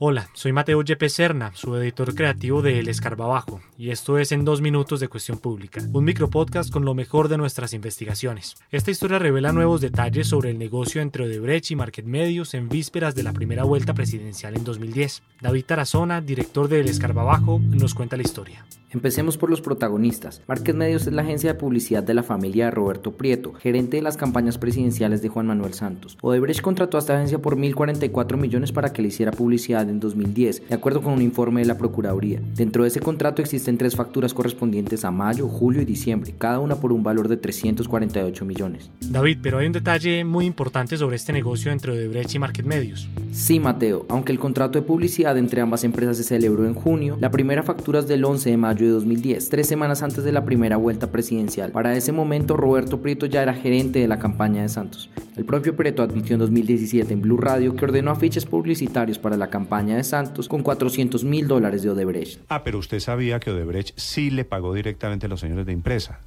Hola, soy Mateo Yepes Serna, su editor creativo de El Escarbabajo, y esto es En Dos Minutos de Cuestión Pública, un micropodcast con lo mejor de nuestras investigaciones. Esta historia revela nuevos detalles sobre el negocio entre Odebrecht y Market Medios en vísperas de la primera vuelta presidencial en 2010. David Tarazona, director de El Escarbabajo, nos cuenta la historia. Empecemos por los protagonistas. Market Medios es la agencia de publicidad de la familia de Roberto Prieto, gerente de las campañas presidenciales de Juan Manuel Santos. Odebrecht contrató a esta agencia por 1.044 millones para que le hiciera publicidad en 2010, de acuerdo con un informe de la Procuraduría. Dentro de ese contrato existen tres facturas correspondientes a mayo, julio y diciembre, cada una por un valor de 348 millones. David, pero hay un detalle muy importante sobre este negocio entre Odebrecht y Market Medios. Sí, Mateo, aunque el contrato de publicidad entre ambas empresas se celebró en junio, la primera factura es del 11 de mayo de 2010, tres semanas antes de la primera vuelta presidencial. Para ese momento, Roberto Prieto ya era gerente de la campaña de Santos. El propio Prieto admitió en 2017 en Blue Radio que ordenó afiches publicitarios para la campaña de Santos con 400 mil dólares de Odebrecht. Ah, pero usted sabía que Odebrecht sí le pagó directamente a los señores de impresa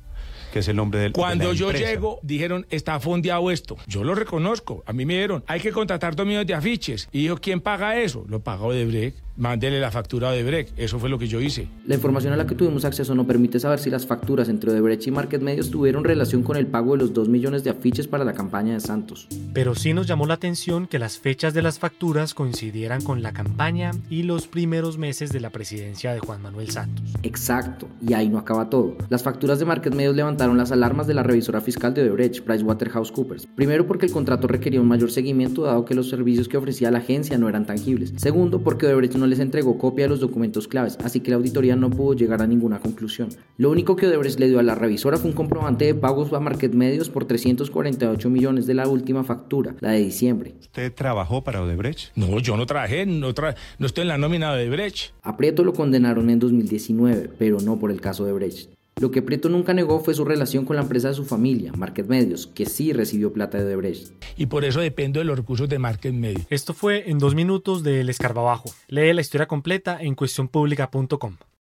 que es el nombre del Cuando yo llego, dijeron, está fondeado esto. Yo lo reconozco. A mí me dijeron, hay que contratar dos millones de afiches. Y dijo, ¿quién paga eso? Lo pagó Odebrecht mándele la factura de Brecht. Eso fue lo que yo hice. La información a la que tuvimos acceso no permite saber si las facturas entre Odebrecht y Market Medios tuvieron relación con el pago de los 2 millones de afiches para la campaña de Santos. Pero sí nos llamó la atención que las fechas de las facturas coincidieran con la campaña y los primeros meses de la presidencia de Juan Manuel Santos. Exacto, y ahí no acaba todo. Las facturas de Market Medios levantaron las alarmas de la revisora fiscal de Odebrecht, PricewaterhouseCoopers. Primero porque el contrato requería un mayor seguimiento dado que los servicios que ofrecía la agencia no eran tangibles. Segundo porque Odebrecht no les entregó copia de los documentos claves, así que la auditoría no pudo llegar a ninguna conclusión. Lo único que Odebrecht le dio a la revisora fue un comprobante de pagos a Market Medios por 348 millones de la última factura, la de diciembre. ¿Usted trabajó para Odebrecht? No, yo no trabajé, no, no estoy en la nómina de Odebrecht. A Prieto lo condenaron en 2019, pero no por el caso de Odebrecht. Lo que Prieto nunca negó fue su relación con la empresa de su familia, Market Medios, que sí recibió plata de Odebrecht. Y por eso dependo de los recursos de Market Medios. Esto fue en dos minutos del Escarbabajo. Lee la historia completa en cuestionpublica.com.